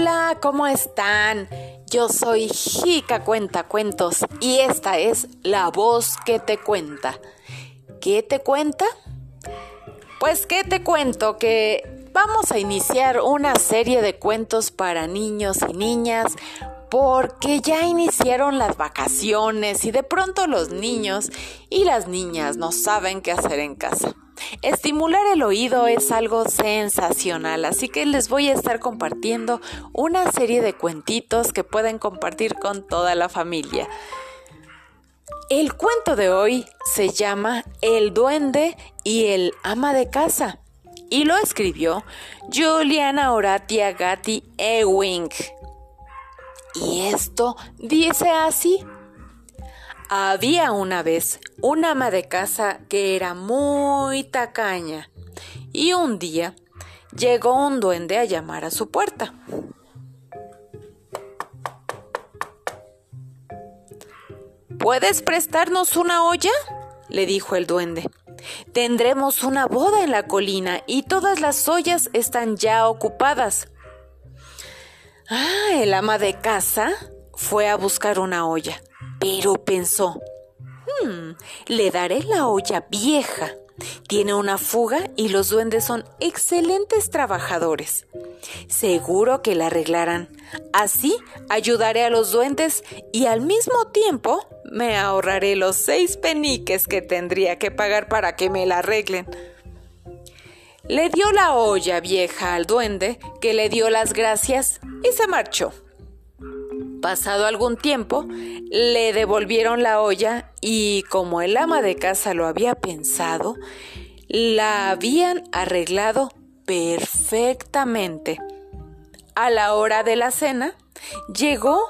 Hola, ¿cómo están? Yo soy Jica Cuenta Cuentos y esta es la voz que te cuenta. ¿Qué te cuenta? Pues que te cuento que vamos a iniciar una serie de cuentos para niños y niñas porque ya iniciaron las vacaciones y de pronto los niños y las niñas no saben qué hacer en casa. Estimular el oído es algo sensacional, así que les voy a estar compartiendo una serie de cuentitos que pueden compartir con toda la familia. El cuento de hoy se llama El duende y el ama de casa y lo escribió Juliana Horatia Gatti Ewing. Y esto dice así. Había una vez una ama de casa que era muy tacaña y un día llegó un duende a llamar a su puerta. ¿Puedes prestarnos una olla? le dijo el duende. Tendremos una boda en la colina y todas las ollas están ya ocupadas. Ah, el ama de casa fue a buscar una olla pero pensó, hmm, le daré la olla vieja. Tiene una fuga y los duendes son excelentes trabajadores. Seguro que la arreglarán. Así ayudaré a los duendes y al mismo tiempo me ahorraré los seis peniques que tendría que pagar para que me la arreglen. Le dio la olla vieja al duende, que le dio las gracias y se marchó. Pasado algún tiempo, le devolvieron la olla y como el ama de casa lo había pensado, la habían arreglado perfectamente. A la hora de la cena, llegó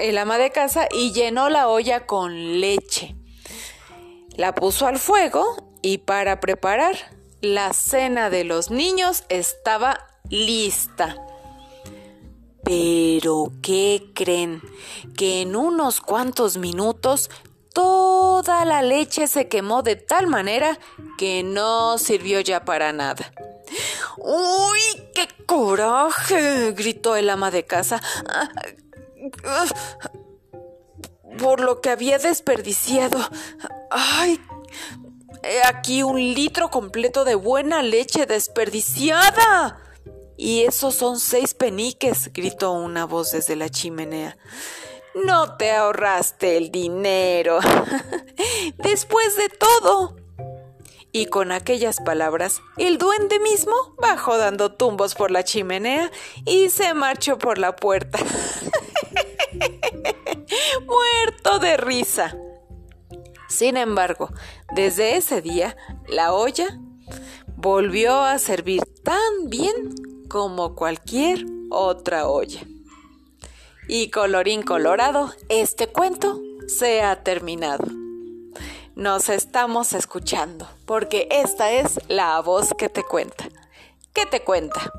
el ama de casa y llenó la olla con leche. La puso al fuego y para preparar la cena de los niños estaba lista. Pero, ¿qué creen? Que en unos cuantos minutos toda la leche se quemó de tal manera que no sirvió ya para nada. ¡Uy, qué coraje! gritó el ama de casa. Por lo que había desperdiciado. ¡Ay! Aquí un litro completo de buena leche desperdiciada. Y esos son seis peniques, gritó una voz desde la chimenea. No te ahorraste el dinero. Después de todo. Y con aquellas palabras, el duende mismo bajó dando tumbos por la chimenea y se marchó por la puerta. Muerto de risa. Sin embargo, desde ese día, la olla volvió a servir tan bien como cualquier otra olla. Y colorín colorado, este cuento se ha terminado. Nos estamos escuchando, porque esta es la voz que te cuenta. ¿Qué te cuenta?